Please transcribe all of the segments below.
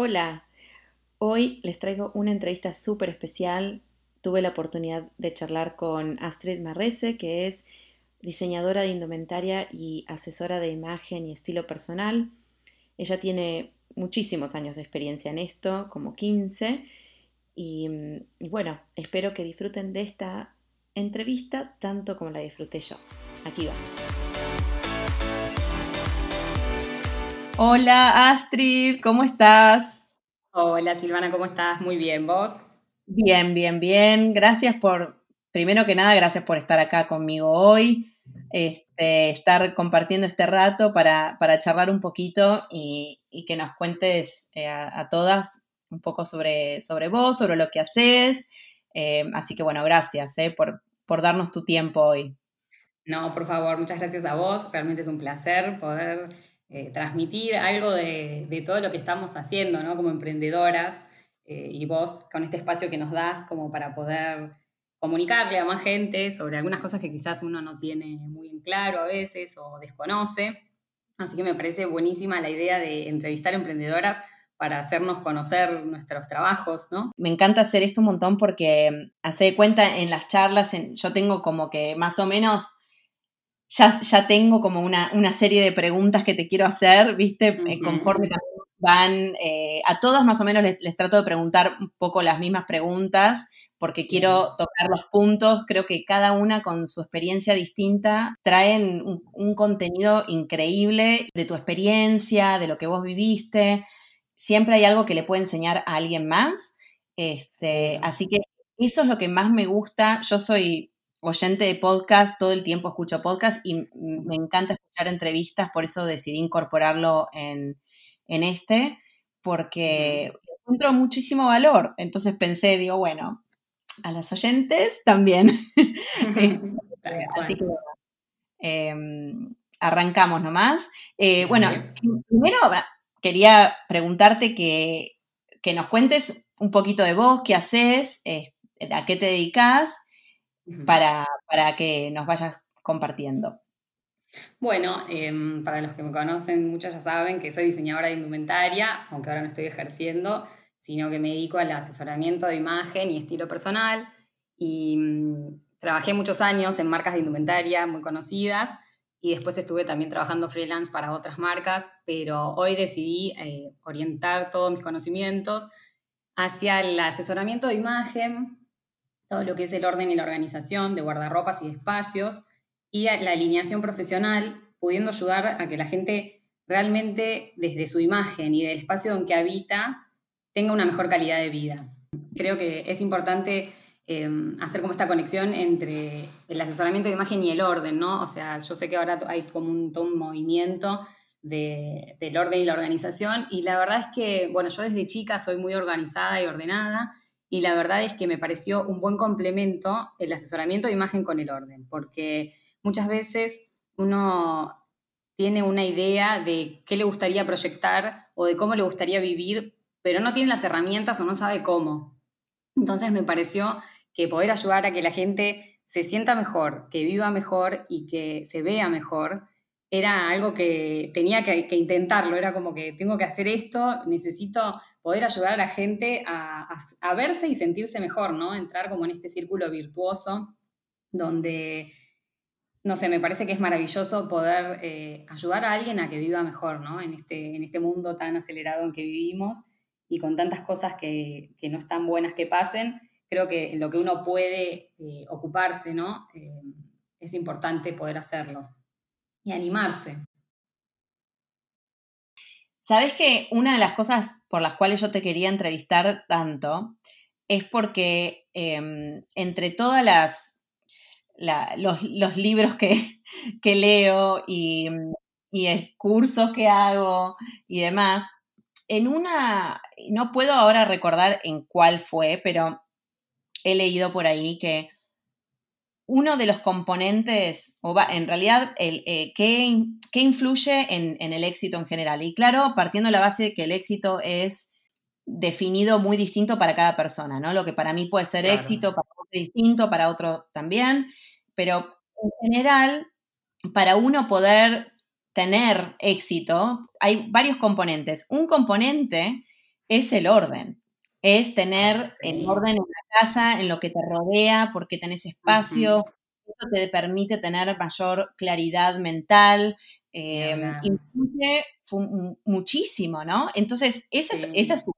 Hola, hoy les traigo una entrevista súper especial. Tuve la oportunidad de charlar con Astrid Marrese, que es diseñadora de indumentaria y asesora de imagen y estilo personal. Ella tiene muchísimos años de experiencia en esto, como 15, y, y bueno, espero que disfruten de esta entrevista tanto como la disfruté yo. Aquí va. Hola Astrid, ¿cómo estás? Hola Silvana, ¿cómo estás? Muy bien, ¿vos? Bien, bien, bien. Gracias por, primero que nada, gracias por estar acá conmigo hoy, este, estar compartiendo este rato para, para charlar un poquito y, y que nos cuentes eh, a, a, todas un poco sobre, sobre vos, sobre lo que haces. Eh, así que bueno, gracias eh, por, por darnos tu tiempo hoy. No, por favor, muchas gracias a vos. Realmente es un placer poder eh, transmitir algo de, todo lo que estamos haciendo, ¿no? Como emprendedoras eh, y vos con este espacio que nos das como para poder comunicarle a más gente sobre algunas cosas que quizás uno no tiene muy claro a veces o desconoce. Así que me parece buenísima la idea de entrevistar emprendedoras para hacernos conocer nuestros trabajos, ¿no? Me encanta hacer esto un montón porque hace de cuenta en las charlas, en, yo tengo como que más o menos ya, ya tengo como una, una, serie de preguntas que te quiero hacer, ¿viste? Uh -huh. Conforme también van, eh, a todas más o menos les, les, trato de preguntar un poco las mismas preguntas, porque quiero tocar los puntos, creo que cada una con su experiencia distinta traen un, un contenido increíble de tu experiencia, de lo que vos viviste, siempre hay algo que le puede enseñar a alguien más, este, así que eso es lo que más me gusta, yo soy oyente de podcast, todo el tiempo escucho podcast y me encanta escuchar entrevistas, por eso decidí incorporarlo en, en este, porque encuentro muchísimo valor. Entonces pensé, digo, bueno, a las oyentes también. Así que eh, arrancamos nomás. Eh, bueno, primero quería preguntarte que, que, nos cuentes un poquito de vos, qué haces, eh, a qué te dedicas para, para que nos vayas compartiendo. Bueno, eh, para los que me conocen, muchos ya saben que soy diseñadora de indumentaria, aunque ahora no estoy ejerciendo, sino que me dedico al asesoramiento de imagen y estilo personal. Y mmm, trabajé muchos años en marcas de indumentaria muy conocidas y después estuve también trabajando freelance para otras marcas, pero hoy decidí eh, orientar todos mis conocimientos hacia el asesoramiento de imagen, todo lo que es el orden y la organización de guardarropas y espacios, y la alineación profesional, pudiendo ayudar a que la gente realmente desde su imagen y del espacio en que habita tenga una mejor calidad de vida. Creo que es importante eh, hacer como esta conexión entre el asesoramiento de imagen y el orden, ¿no? O sea, yo sé que ahora hay como un, todo un movimiento de, del orden y la organización y la verdad es que, bueno, yo desde chica soy muy organizada y ordenada y la verdad es que me pareció un buen complemento el asesoramiento de imagen con el orden, porque muchas veces uno tiene una idea de qué le gustaría proyectar o de cómo le gustaría vivir, pero no tiene las herramientas o no sabe cómo. Entonces me pareció que poder ayudar a que la gente se sienta mejor, que viva mejor y que se vea mejor, era algo que tenía que, que intentarlo, era como que tengo que hacer esto, necesito poder ayudar a la gente a, verse y sentirse mejor, ¿no? Entrar como en este círculo virtuoso donde, no sé, me parece que es maravilloso poder eh, ayudar a alguien a que viva mejor, ¿no? En este, en este mundo tan acelerado en que vivimos y con tantas cosas que, que no están buenas que pasen, creo que en lo que uno puede eh, ocuparse, ¿no? Eh, es importante poder hacerlo y animarse. Sabes que una de las cosas por las cuales yo te quería entrevistar tanto es porque eh, entre todas las la, los, libros que, que leo y, y, cursos que hago y demás, en una, no puedo ahora recordar en cuál fue, pero he leído por ahí que uno de los componentes, o va, en realidad, el, eh, ¿qué, ¿qué, influye en, en, el éxito en general? Y claro, partiendo de la base de que el éxito es definido muy distinto para cada persona, ¿no? Lo que para mí puede ser claro. éxito, para otro es distinto, para otro también, pero en general, para uno poder tener éxito, hay varios componentes. Un componente es el orden. Es tener el orden en la casa, en lo que te rodea, porque tenés espacio. Eso te permite tener mayor claridad mental. Eh, influye muchísimo, ¿no? Entonces, esa, es, esa es una.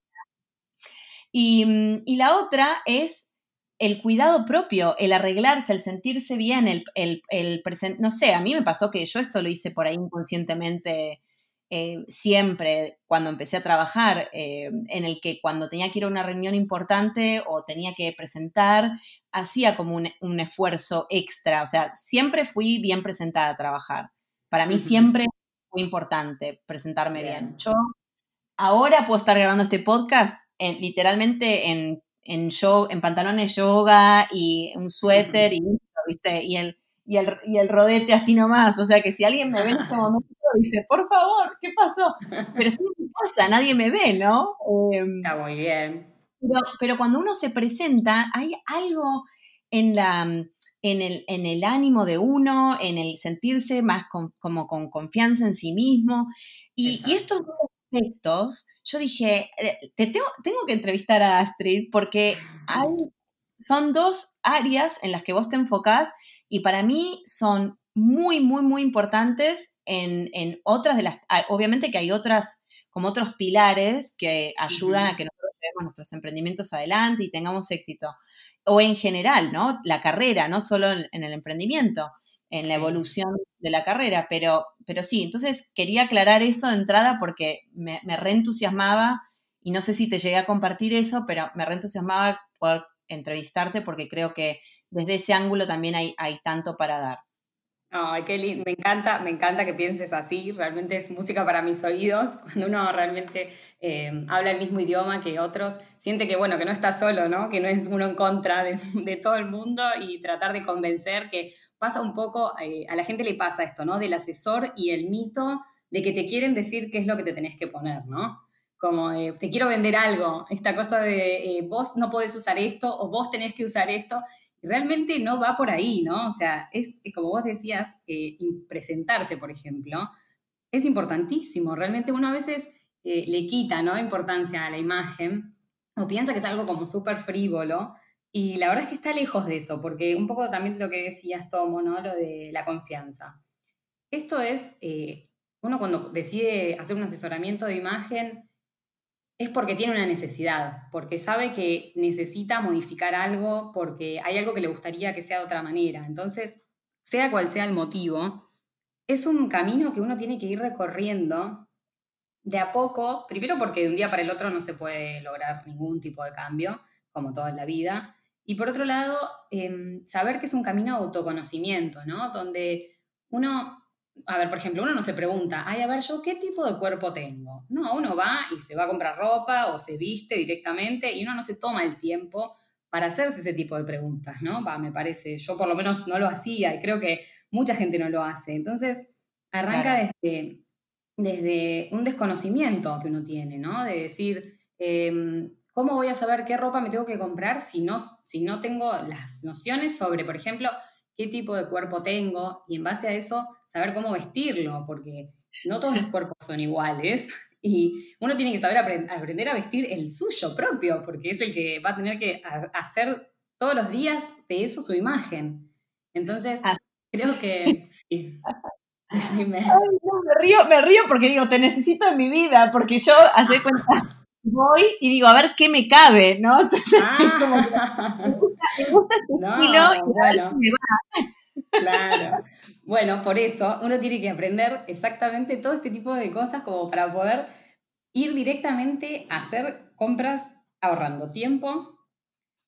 Y, mm, y la otra es el cuidado propio, el arreglarse, el sentirse bien, el, el, el no sé, a mí me pasó que yo esto lo hice por ahí inconscientemente eh, siempre cuando empecé a trabajar, eh, en el que cuando tenía que ir a una reunión importante o tenía que presentar, hacía como un, esfuerzo extra, o sea, siempre fui bien presentada a trabajar. Para mí siempre fue importante presentarme bien. Yo ahora puedo estar grabando este podcast literalmente en en, en pantalones yoga y un suéter y, ¿viste? Y el, y, el, y el rodete así nomás. O sea que si alguien me ve en este momento, dice, por favor, ¿qué pasó? Pero estoy en mi casa, nadie me ve, ¿no? Em, Está muy bien. Pero, cuando uno se presenta, hay algo en la... En el, en el, ánimo de uno, en el sentirse más como con confianza en sí mismo. Y, y estos dos aspectos yo dije, eh, te tengo, que entrevistar a Astrid porque hay, son dos áreas en las que vos te enfocás y para mí son muy, muy, muy importantes en, otras de las, obviamente que hay otras, como otros pilares que ayudan a que nosotros llevemos nuestros emprendimientos adelante y tengamos éxito. O en general, ¿no? La carrera, no solo en el emprendimiento en la evolución de la carrera, pero, pero sí, entonces quería aclarar eso de entrada porque me, me reentusiasmaba y no sé si te llegué a compartir eso, pero me reentusiasmaba poder entrevistarte porque creo que desde ese ángulo también hay, hay tanto para dar. Ay, lindo. Me encanta, me encanta que pienses así. Realmente es música para mis oídos. Cuando uno realmente eh, habla el mismo idioma que otros, siente que, bueno, que no está solo, ¿no? Que no es uno en contra de, todo el mundo y tratar de convencer que pasa un poco, eh, a la gente le pasa esto, ¿no? Del asesor y el mito de que te quieren decir qué es lo que te tenés que poner, ¿no? Como eh, te quiero vender algo, esta cosa de vos no podés usar esto o vos tenés que usar esto realmente no va por ahí, ¿no? O sea, es, como vos decías, eh, presentarse, por ejemplo, es importantísimo. Realmente uno a veces eh, le quita, ¿no? Importancia a la imagen o piensa que es algo como súper frívolo. Y la verdad es que está lejos de eso, porque un poco también lo que decías, Tomo, ¿no? Lo de la confianza. Esto es, eh, uno cuando decide hacer un asesoramiento de imagen, es porque tiene una necesidad, porque sabe que necesita modificar algo, porque hay algo que le gustaría que sea de otra manera. Entonces, sea cual sea el motivo, es un camino que uno tiene que ir recorriendo de a poco, primero porque de un día para el otro no se puede lograr ningún tipo de cambio, como todo en la vida, y por otro lado, em, saber que es un camino de autoconocimiento, ¿no? Donde uno a ver, por ejemplo, uno no se pregunta, ay, a ver, yo qué tipo de cuerpo tengo. No, uno va y se va a comprar ropa o se viste directamente y uno no se toma el tiempo para hacerse ese tipo de preguntas, ¿no? Va, me parece, yo por lo menos no lo hacía y creo que mucha gente no lo hace. Entonces, arranca desde, desde un desconocimiento que uno tiene, ¿no? De decir, em, ¿cómo voy a saber qué ropa me tengo que comprar si no, si no tengo las nociones sobre, por ejemplo, qué tipo de cuerpo tengo y en base a eso saber cómo vestirlo, porque no todos los cuerpos son iguales y uno tiene que saber aprender a vestir el suyo propio, porque es el que va a tener que hacer todos los días de eso su imagen. Entonces, ah. creo que sí. me... río, me río porque digo, te necesito en mi vida, porque yo hace cuenta, voy y digo, a ver qué me cabe, ¿no? Entonces, como me gusta, este estilo y me va. Claro. Bueno, por eso uno tiene que aprender exactamente todo este tipo de cosas como para poder ir directamente a hacer compras ahorrando tiempo,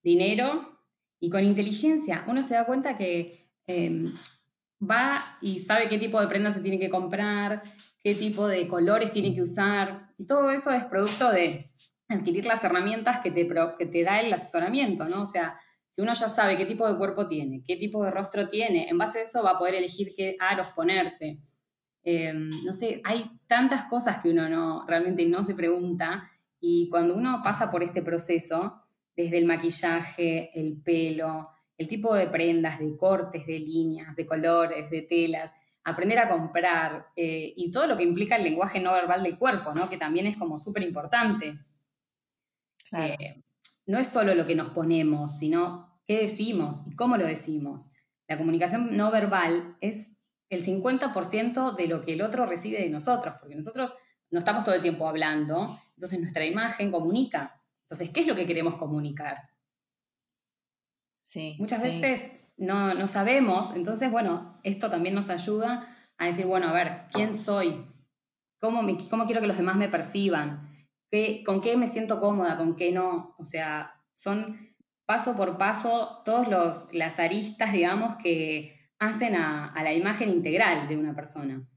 dinero y con inteligencia. Uno se da cuenta que em, va y sabe qué tipo de prendas se tiene que comprar, qué tipo de colores tiene que usar. Y todo eso es producto de adquirir las herramientas que te, que te da el asesoramiento, ¿no? O sea, si uno ya sabe qué tipo de cuerpo tiene, qué tipo de rostro tiene, en base a eso va a poder elegir qué aros ponerse. Em, no sé, hay tantas cosas que uno no, realmente no se pregunta y cuando uno pasa por este proceso, desde el maquillaje, el pelo, el tipo de prendas, de cortes, de líneas, de colores, de telas, aprender a comprar eh, y todo lo que implica el lenguaje no verbal del cuerpo, ¿no? que también es como súper importante. Eh, no es solo lo que nos ponemos, sino qué decimos y cómo lo decimos. La comunicación no verbal es el 50% de lo que el otro recibe de nosotros, porque nosotros no estamos todo el tiempo hablando, entonces nuestra imagen comunica. Entonces, ¿qué es lo que queremos comunicar? Sí, Muchas veces no, no sabemos, entonces, bueno, esto también nos ayuda a decir, bueno, a ver, ¿quién soy? ¿Cómo, me, cómo quiero que los demás me perciban? ¿Qué, ¿Con qué me siento cómoda? ¿Con qué no? O sea, son paso por paso todos las aristas, digamos, que hacen a, la imagen integral de una persona.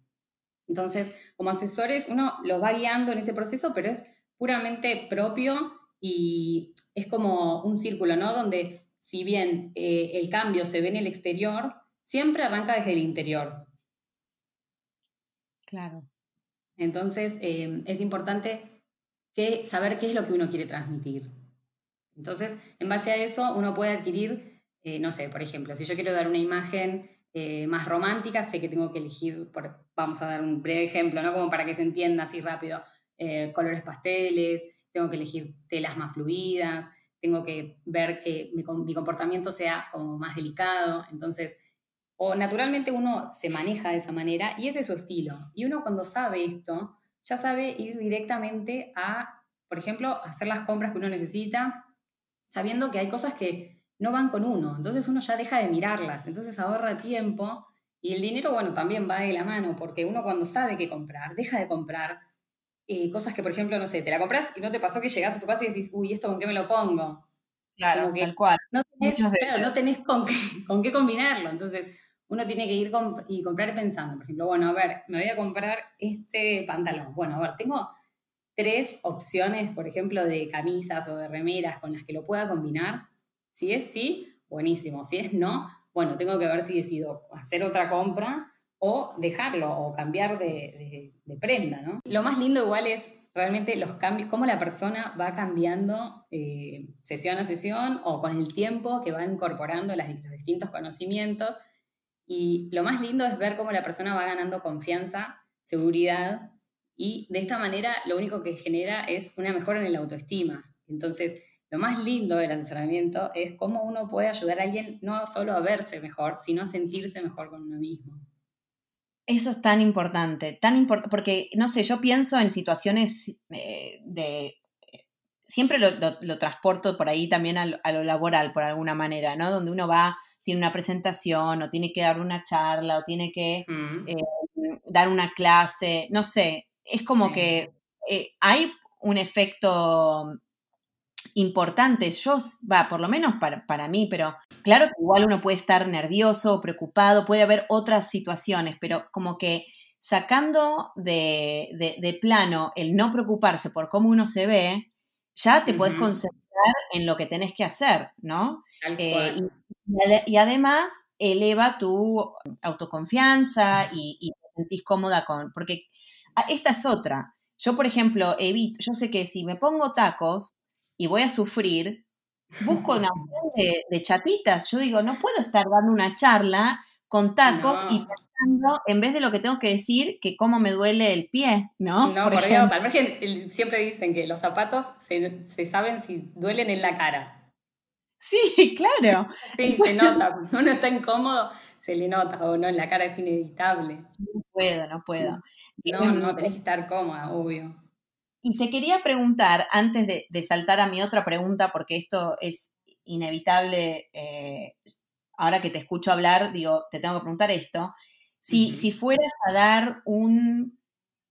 Entonces, como asesores, uno los va guiando en ese proceso, pero es puramente propio y es como un círculo, ¿no? Donde si bien eh, el cambio se ve en el exterior, siempre arranca desde el interior. Claro. Entonces, eh, es importante que, saber qué es lo que uno quiere transmitir. Entonces, en base a eso, uno puede adquirir, eh, no sé, por ejemplo, si yo quiero dar una imagen eh, más romántica, sé que tengo que elegir, por, vamos a dar un breve ejemplo, ¿no? Como para que se entienda así rápido, colores pasteles, tengo que elegir telas más fluidas, tengo que ver que mi, mi comportamiento sea como más delicado. Entonces, o naturalmente uno se maneja de esa manera y ese es su estilo. Y uno cuando sabe esto, ya sabe ir directamente a, por ejemplo, hacer las compras que uno necesita, sabiendo que hay cosas que no van con uno. Entonces uno ya deja de mirarlas, entonces ahorra tiempo y el dinero, bueno, también va de la mano, porque uno cuando sabe qué comprar, deja de comprar eh, cosas que, por ejemplo, no sé, te la compras y no te pasó que llegas a tu casa y decís, uy, ¿esto con qué me lo pongo? Claro, tal cual. No tenés, claro, no tenés con qué, con qué combinarlo. Entonces, uno tiene que ir y comprar pensando, por ejemplo, bueno, a ver, me voy a comprar este pantalón. Bueno, a ver, tengo tres opciones, por ejemplo, de camisas o de remeras con las que lo pueda combinar. Si es sí, buenísimo. Si es no, bueno, tengo que ver si decido hacer otra compra o dejarlo o cambiar de, prenda, ¿no? Lo más lindo igual es realmente los cambios, cómo la persona va cambiando eh, sesión a sesión o con el tiempo que va incorporando los distintos conocimientos. Y lo más lindo es ver cómo la persona va ganando confianza, seguridad y de esta manera lo único que genera es una mejora en la autoestima. Entonces, lo más lindo del asesoramiento es cómo uno puede ayudar a alguien no solo a verse mejor, sino a sentirse mejor con uno mismo. Eso es tan importante, tan importante, porque, no sé, yo pienso en situaciones eh, de... Siempre lo, transporto por ahí también a lo, laboral, por alguna manera, ¿no? Donde uno va, tiene una presentación, o tiene que dar una charla, o tiene que mm. eh, dar una clase, no sé, es como que eh, hay un efecto importante. Yo, va, por lo menos para, para, mí, pero claro que igual uno puede estar nervioso, preocupado, puede haber otras situaciones, pero como que sacando de, de, plano el no preocuparse por cómo uno se ve, ya te puedes concentrar en lo que tenés que hacer, ¿no? Eh, y, además eleva tu autoconfianza y, y, te sentís cómoda con, porque ah, esta es otra. Yo, por ejemplo, evito, yo sé que si me pongo tacos, y voy a sufrir, busco una opción de, chatitas. Yo digo, no puedo estar dando una charla con tacos y pensando, en vez de lo que tengo que decir, que cómo me duele el pie, ¿no? No, por, Dios, al siempre dicen que los zapatos se, se saben si duelen en la cara. Sí, claro. Sí, se nota. Uno está incómodo, se le nota, o no, en la cara es inevitable. No puedo, no puedo. No, no, tenés que estar cómoda, obvio. Y te quería preguntar, antes de, saltar a mi otra pregunta, porque esto es inevitable, eh, ahora que te escucho hablar, digo, te tengo que preguntar esto, si, si fueras a dar un,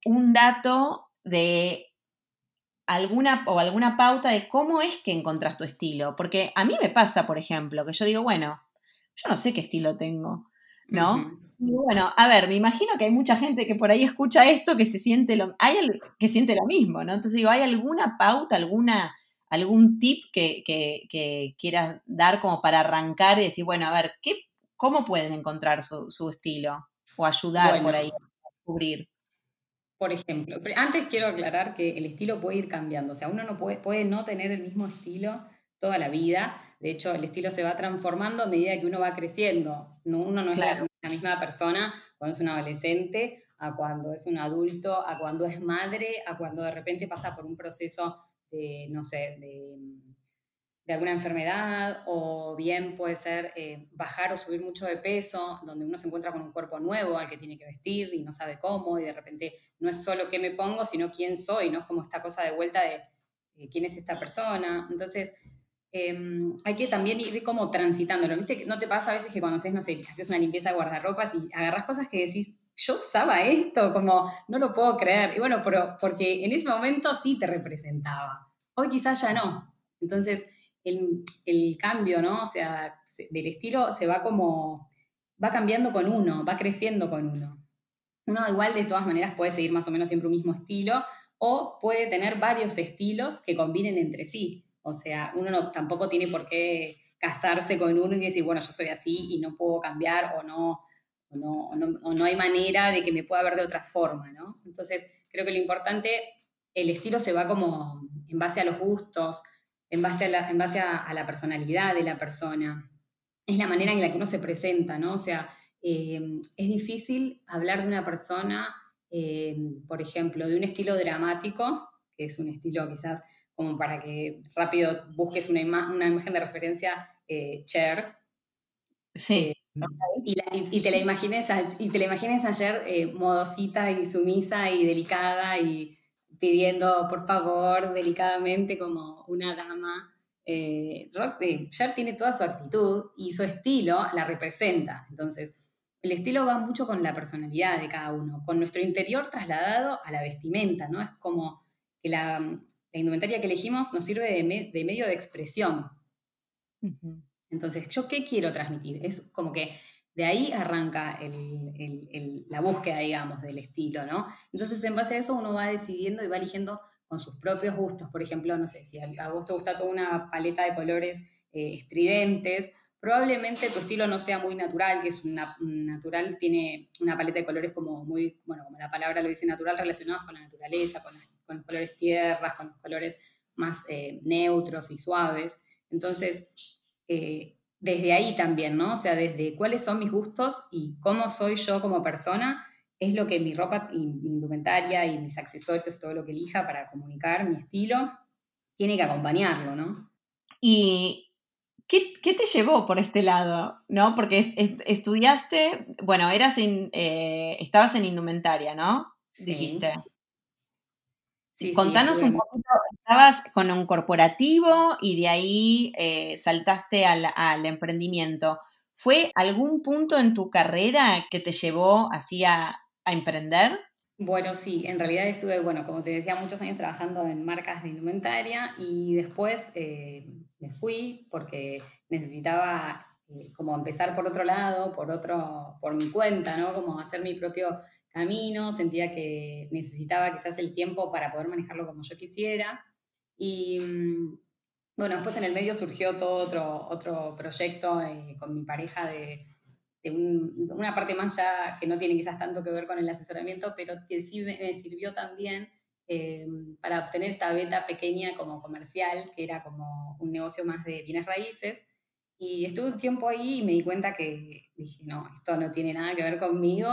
un dato de alguna o alguna pauta de cómo es que encontrás tu estilo. Porque a mí me pasa, por ejemplo, que yo digo, bueno, yo no sé qué estilo tengo, ¿no? bueno, a ver, me imagino que hay mucha gente que por ahí escucha esto que se siente lo, hay que siente lo mismo, ¿no? Entonces digo, ¿hay alguna pauta, alguna, algún tip que, que, quieras dar como para arrancar y decir, bueno, a ver, ¿qué, ¿cómo pueden encontrar su, estilo? O ayudar por ahí a descubrir. Por ejemplo, antes quiero aclarar que el estilo puede ir cambiando, o sea, uno no puede, puede no tener el mismo estilo toda la vida. De hecho, el estilo se va transformando a medida que uno va creciendo. uno no es la, misma persona cuando es un adolescente, a cuando es un adulto, a cuando es madre, a cuando de repente pasa por un proceso de no sé, de, alguna enfermedad, o bien puede ser eh, bajar o subir mucho de peso, donde uno se encuentra con un cuerpo nuevo al que tiene que vestir y no sabe cómo, y de repente no es solo qué me pongo, sino quién soy, ¿no? Es como esta cosa de vuelta de quién es esta persona. Entonces, Em, hay que también ir como transitándolo. ¿Viste? ¿No te pasa a veces que cuando haces, no sé, haces una limpieza de guardarropas y agarras cosas que decís, yo usaba esto, como no lo puedo creer? Y bueno, pero porque en ese momento sí te representaba. Hoy quizás ya no. Entonces, el, el cambio, ¿no? O sea, del estilo se va como, va cambiando con uno, va creciendo con uno. Uno igual de todas maneras puede seguir más o menos siempre un mismo estilo o puede tener varios estilos que combinen entre sí. O sea, uno no, tampoco tiene por qué casarse con uno y decir, bueno, yo soy así y no puedo cambiar o no, o no, o no, hay manera de que me pueda ver de otra forma, ¿no? Entonces, creo que lo importante, el estilo se va como en base a los gustos, en base a la, en base a, la personalidad de la persona. Es la manera en la que uno se presenta, ¿no? O sea, eh, es difícil hablar de una persona, eh, por ejemplo, de un estilo dramático, que es un estilo quizás como para que rápido busques una, una imagen de referencia, eh, Cher. Sí. Eh, y, te la imagines y te la imagines ayer eh, modosita y sumisa y delicada y pidiendo por favor delicadamente como una dama. Eh, Cher tiene toda su actitud y su estilo la representa. Entonces, el estilo va mucho con la personalidad de cada uno, con nuestro interior trasladado a la vestimenta, ¿no? Es como que la, la indumentaria que elegimos nos sirve de, medio de expresión. Entonces, ¿yo qué quiero transmitir? Es como que de ahí arranca la búsqueda, digamos, del estilo, ¿no? Entonces, en base a eso, uno va decidiendo y va eligiendo con sus propios gustos. Por ejemplo, no sé, si a vos te gusta toda una paleta de colores eh, estridentes, probablemente tu estilo no sea muy natural, que es una, natural, tiene una paleta de colores como muy, bueno, como la palabra lo dice, natural, relacionados con la naturaleza, con las con los colores tierras, con los colores más eh, neutros y suaves. Entonces, eh, desde ahí también, ¿no? O sea, desde cuáles son mis gustos y cómo soy yo como persona, es lo que mi ropa y mi indumentaria y mis accesorios, todo lo que elija para comunicar mi estilo, tiene que acompañarlo, ¿no? ¿Y qué, te llevó por este lado? ¿No? Porque estudiaste, bueno, eras eh, estabas en indumentaria, ¿no? Sí. Dijiste. Contanos un poquito, estabas con un corporativo y de ahí eh, saltaste al, emprendimiento. ¿Fue algún punto en tu carrera que te llevó así a, emprender? Bueno, sí, en realidad estuve, bueno, como te decía, muchos años trabajando en marcas de indumentaria y después eh, me fui porque necesitaba eh, como empezar por otro lado, por otro, por mi cuenta, ¿no? Como hacer mi propio camino, sentía que necesitaba quizás el tiempo para poder manejarlo como yo quisiera. Y mm, bueno, después en el medio surgió todo otro, otro proyecto eh, con mi pareja de, una parte más ya que no tiene quizás tanto que ver con el asesoramiento, pero que sí me sirvió también eh, para obtener esta beta pequeña como comercial, que era como un negocio más de bienes raíces. Y estuve un tiempo ahí y me di cuenta que dije, no, esto no tiene nada que ver conmigo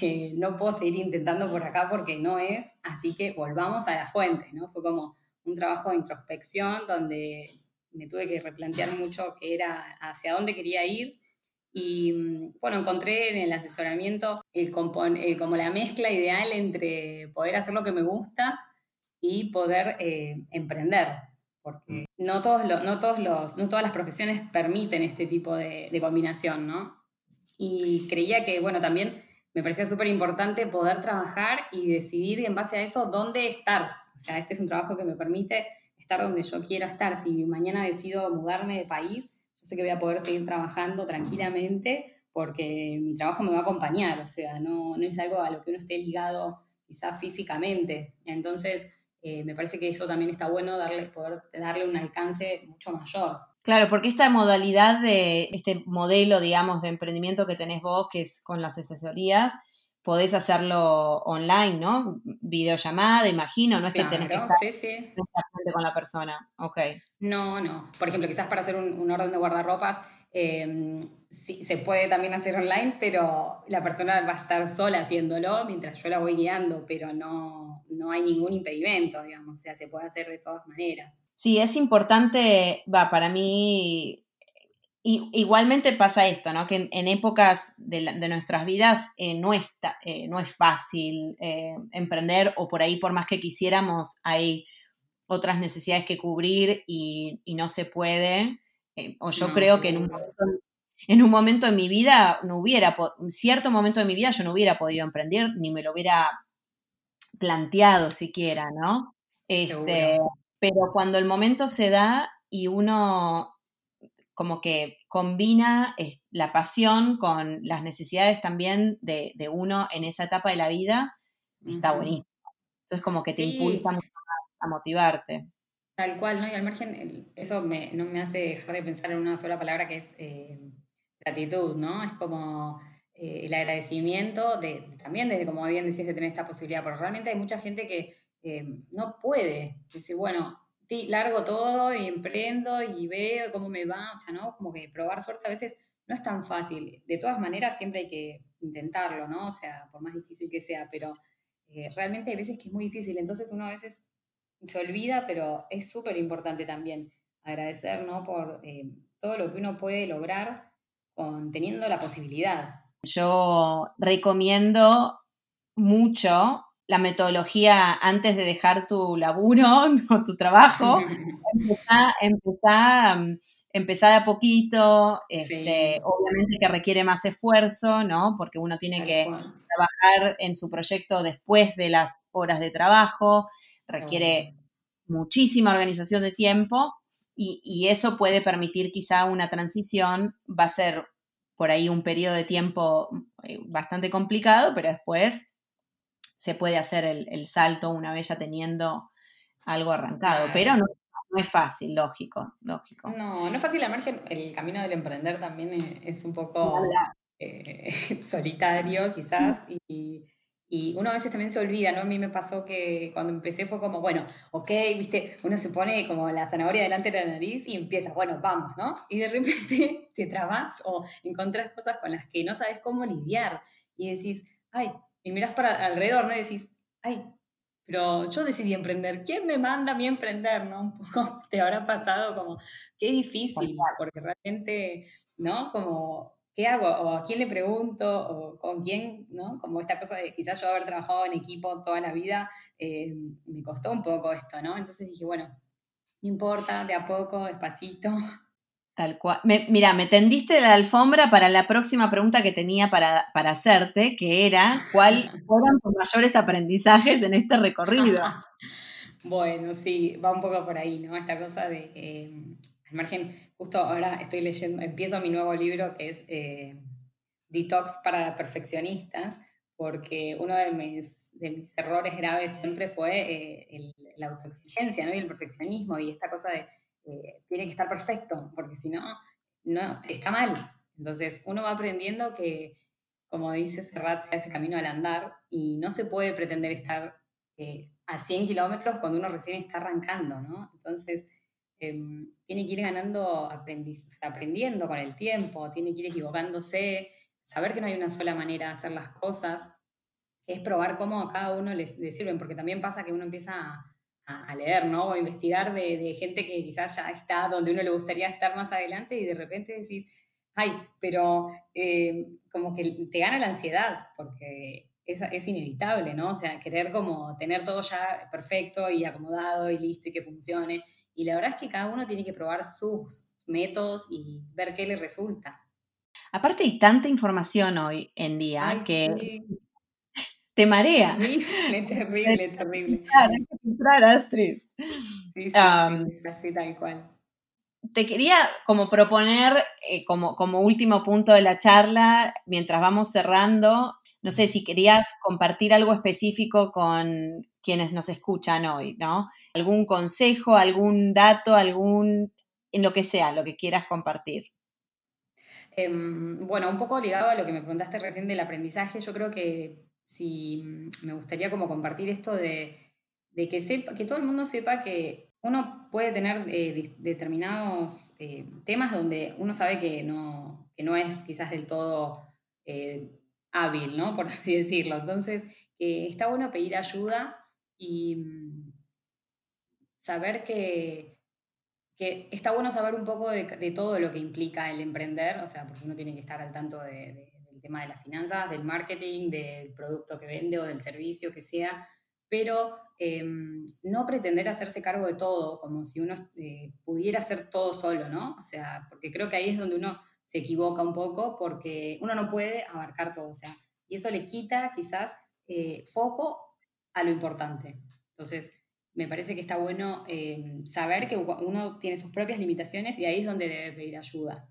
eh, no puedo seguir intentando por acá porque no es, así que volvamos a la fuente, ¿no? Fue como un trabajo de introspección donde me tuve que replantear mucho qué era, hacia dónde quería ir y mm, bueno, encontré en el asesoramiento el como la mezcla ideal entre poder hacer lo que me gusta y poder eh, emprender, porque no, todos no, todos los, no todas las profesiones permiten este tipo de, de combinación, ¿no? Y creía que, bueno, también me parecía súper importante poder trabajar y decidir en base a eso dónde estar. O sea, este es un trabajo que me permite estar donde yo quiero estar. Si mañana decido mudarme de país, yo sé que voy a poder seguir trabajando tranquilamente porque mi trabajo me va a acompañar. O sea, no, no es algo a lo que uno esté ligado quizás físicamente. Entonces, eh, me parece que eso también está bueno, darle, poder darle un alcance mucho mayor. Claro, porque esta modalidad de, este modelo, digamos, de emprendimiento que tenés vos, que es con las asesorías, podés hacerlo online, ¿no? Videollamada, imagino, no es que tenés que estar sí, con la persona. Ok. No, no. Por ejemplo, quizás para hacer un, orden de guardarropas, Em, sí, se puede también hacer online, pero la persona va a estar sola haciéndolo mientras yo la voy guiando, pero no, no hay ningún impedimento, digamos, o sea, se puede hacer de todas maneras. Sí, es importante, va, para mí, igualmente pasa esto, ¿no? Que en, épocas de, nuestras vidas eh, no, está, eh, no es fácil eh, emprender o por ahí, por más que quisiéramos, hay otras necesidades que cubrir y, no se puede. o yo creo que en un, momento, en un momento de mi vida no hubiera, un cierto momento de mi vida yo no hubiera podido emprender ni me lo hubiera planteado siquiera, ¿no? Este, pero cuando el momento se da y uno como que combina la pasión con las necesidades también de, uno en esa etapa de la vida, está buenísimo. Entonces como que te impulsa a motivarte. Tal cual, ¿no? Y al margen, eso no me hace dejar de pensar en una sola palabra que es eh, gratitud, ¿no? Es como eh, el agradecimiento de, también desde, como bien decís, de tener esta posibilidad, porque realmente hay mucha gente que eh, no puede decir, bueno, largo todo y emprendo y veo cómo me va, o sea, ¿no? Como que probar suerte a veces no es tan fácil. De todas maneras, siempre hay que intentarlo, ¿no? O sea, por más difícil que sea, pero eh, realmente hay veces que es muy difícil, entonces uno a veces se olvida, pero es súper importante también agradecer, ¿no? Por todo lo que uno puede lograr con, teniendo la posibilidad. Yo recomiendo mucho la metodología antes de dejar tu laburo o tu trabajo. empezar, empezar, de a poquito, este, obviamente que requiere más esfuerzo, ¿no? Porque uno tiene que trabajar en su proyecto después de las horas de trabajo, requiere muchísima organización de tiempo y, y eso puede permitir quizá una transición, va a ser por ahí un periodo de tiempo eh, bastante complicado, pero después se puede hacer el, salto una vez ya teniendo algo arrancado. Pero no, es fácil, lógico, lógico. No, no es fácil al margen. El camino del emprender también es, un poco eh, solitario, quizás, y y uno a veces también se olvida, ¿no? A mí me pasó que cuando empecé fue como, bueno, ok, viste, uno se pone como la zanahoria delante de la nariz y empieza, bueno, vamos, ¿no? Y de repente te trabas o encontrás cosas con las que no sabes cómo lidiar y decís, ay, y mirás para alrededor, ¿no? Y decís, ay, pero yo decidí emprender, ¿quién me manda a mí emprender, no? Un poco te habrá pasado como, qué difícil, porque realmente, ¿no? Como ¿qué hago? ¿O a quién le pregunto? ¿O con quién? ¿no? Como esta cosa de quizás yo haber trabajado en equipo toda la vida, eh, me costó un poco esto, ¿no? Entonces dije, bueno, no importa, de a poco, despacito. Tal cual. mira, me tendiste la alfombra para la próxima pregunta que tenía para, hacerte, que era, ¿cuáles fueron tus mayores aprendizajes en este recorrido? bueno, sí, va un poco por ahí, ¿no? Esta cosa de... Eh, al margen, justo ahora estoy leyendo, empiezo mi nuevo libro que es eh, Detox para perfeccionistas, porque uno de mis, de mis errores graves siempre fue eh, la autoexigencia ¿no? y el perfeccionismo y esta cosa de eh, tiene que estar perfecto, porque si no, no, está mal. Entonces uno va aprendiendo que, como dice Serrat, se hace camino al andar y no se puede pretender estar a 100 kilómetros cuando uno recién está arrancando, ¿no? Entonces, Em, tiene que ir ganando, aprendiendo con el tiempo, tiene que ir equivocándose, saber que no hay una sola manera de hacer las cosas, es probar cómo a cada uno les, sirven, porque también pasa que uno empieza a, leer, ¿no? O a investigar de, gente que quizás ya está donde uno le gustaría estar más adelante y de repente decís, ay, pero em, como que te gana la ansiedad, porque es, es, inevitable, ¿no? O sea, querer como tener todo ya perfecto y acomodado y listo y que funcione. Y la verdad es que cada uno tiene que probar sus métodos y ver qué le resulta. Aparte hay tanta información hoy en día que te marea. Terrible, terrible, terrible. Hay que Astrid. Sí, sí, así tal cual. Te quería como proponer, eh, como, como último punto de la charla, mientras vamos cerrando, no sé si querías compartir algo específico con quienes nos escuchan hoy, ¿no? Algún consejo, algún dato, algún, en lo que sea, lo que quieras compartir. Em, bueno, un poco ligado a lo que me preguntaste recién del aprendizaje, yo creo que si me gustaría como compartir esto de, que, sepa, que todo el mundo sepa que uno puede tener eh, determinados eh, temas donde uno sabe que no, que no es quizás del todo hábil, ¿no? Por así decirlo. Entonces, está bueno pedir ayuda y mm, saber que, que, está bueno saber un poco de, todo lo que implica el emprender, o sea, porque uno tiene que estar al tanto del tema de las finanzas, del marketing, del producto que vende o del servicio que sea, pero em, no pretender hacerse cargo de todo, como si uno eh, pudiera hacer todo solo, ¿no? O sea, porque creo que ahí es donde uno se equivoca un poco, porque uno no puede abarcar todo, o sea, y eso le quita quizás eh, foco a lo importante. Entonces, me parece que está bueno em, saber que uno tiene sus propias limitaciones y ahí es donde debe pedir ayuda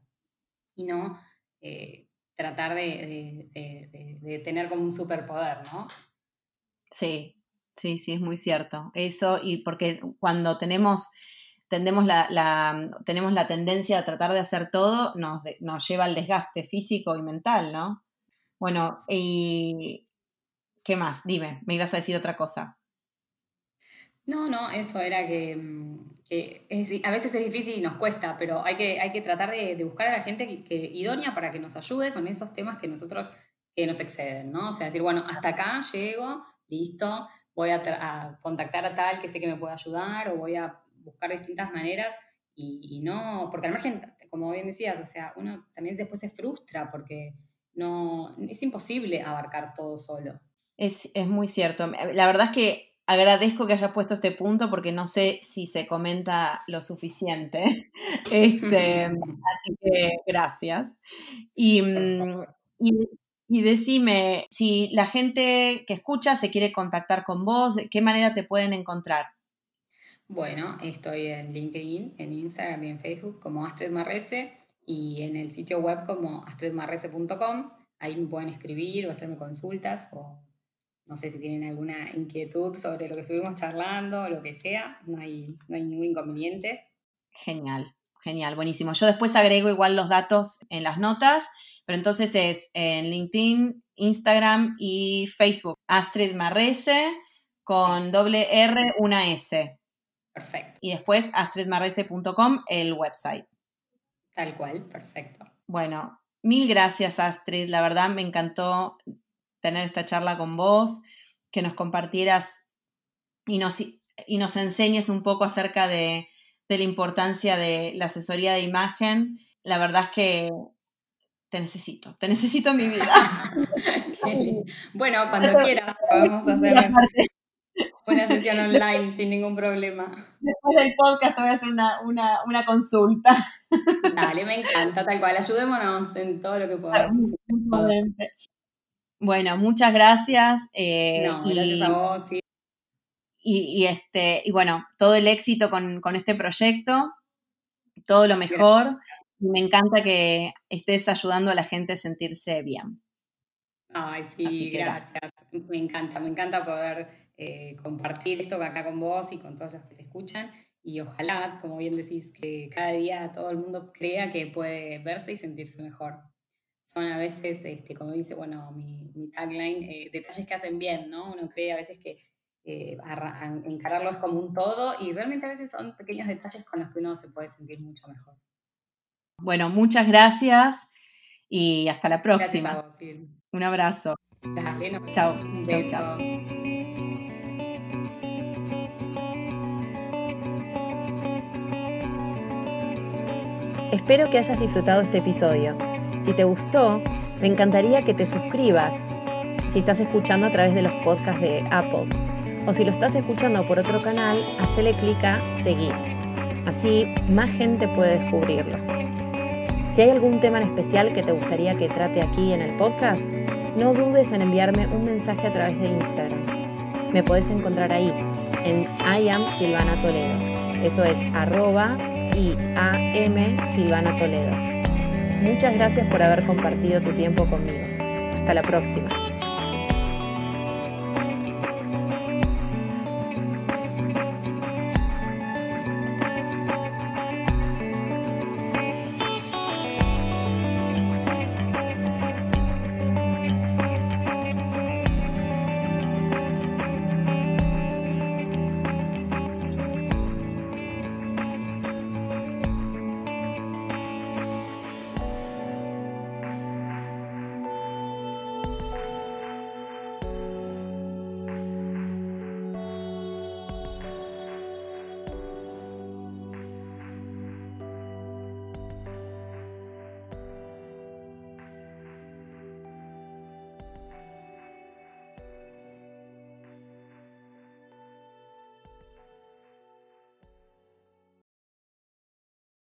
y no eh, tratar de, tener como un superpoder, ¿no? Sí, sí, sí, es muy cierto. Eso, y porque cuando tenemos, tendemos la, tenemos la tendencia a tratar de hacer todo, nos, nos lleva al desgaste físico y mental, ¿no? Bueno, y ¿qué más? Dime, me ibas a decir otra cosa. No, no, eso era que, mm, a veces es difícil y nos cuesta, pero hay que, hay que tratar de, buscar a la gente que, idónea para que nos ayude con esos temas que nosotros que nos exceden, ¿no? O sea, decir, bueno, hasta acá llego, listo, voy a, contactar a tal que sé que me puede ayudar o voy a buscar distintas maneras y, no, porque al margen, como bien decías, o sea, uno también después se frustra porque no, es imposible abarcar todo solo. Es, es muy cierto. La verdad es que agradezco que hayas puesto este punto porque no sé si se comenta lo suficiente. Este, así que gracias. Y, mm, y, y, decime, si la gente que escucha se quiere contactar con vos, ¿de qué manera te pueden encontrar? Bueno, estoy en LinkedIn, en Instagram y en Facebook como Astrid Marrese y en el sitio web como astridmarrese.com. Ahí me pueden escribir o hacerme consultas o no sé si tienen alguna inquietud sobre lo que estuvimos charlando o lo que sea, no hay, no hay ningún inconveniente. Genial, genial, buenísimo. Yo después agrego igual los datos en las notas, pero entonces es en LinkedIn, Instagram y Facebook. Astrid Marrese con doble R, una S. Perfecto. Y después astridmarrese.com, el website. Tal cual, perfecto. Bueno, mil gracias Astrid, la verdad me encantó tener esta charla con vos, que nos compartieras y nos, y nos enseñes un poco acerca de, la importancia de la asesoría de imagen. La verdad es que te necesito, te necesito en mi vida. bueno, cuando quieras podemos hacer una sesión online sin ningún problema. Después del podcast te voy a hacer una, una consulta. Dale, me encanta, tal cual. Ayudémonos en todo lo que podamos. Bueno, muchas gracias. Eh, no, y, gracias a vos, sí. Y, este, y bueno, todo el éxito con, este proyecto, todo lo mejor. Me encanta que estés ayudando a la gente a sentirse bien. Ay, sí, gracias. Me encanta, me encanta poder eh, compartir esto acá con vos y con todos los que te escuchan. Y ojalá, como bien decís, que cada día todo el mundo crea que puede verse y sentirse mejor son a veces, este, como dice, bueno, mi, mi tagline, eh, detalles que hacen bien, ¿no? Uno cree a veces que eh, encararlo es como un todo y realmente a veces son pequeños detalles con los que uno se puede sentir mucho mejor. Bueno, muchas gracias y hasta la próxima. Un abrazo. Dale, no. Chao. Chao, chao. Espero que hayas disfrutado este episodio. Si te gustó, me encantaría que te suscribas si estás escuchando a través de los podcasts de Apple. O si lo estás escuchando por otro canal, hacele clic a seguir. Así más gente puede descubrirlo. Si hay algún tema en especial que te gustaría que trate aquí en el podcast, no dudes en enviarme un mensaje a través de Instagram. Me puedes encontrar ahí, en I am Silvana Toledo. Eso es arroba M Silvana Toledo. Muchas gracias por haber compartido tu tiempo conmigo. Hasta la próxima.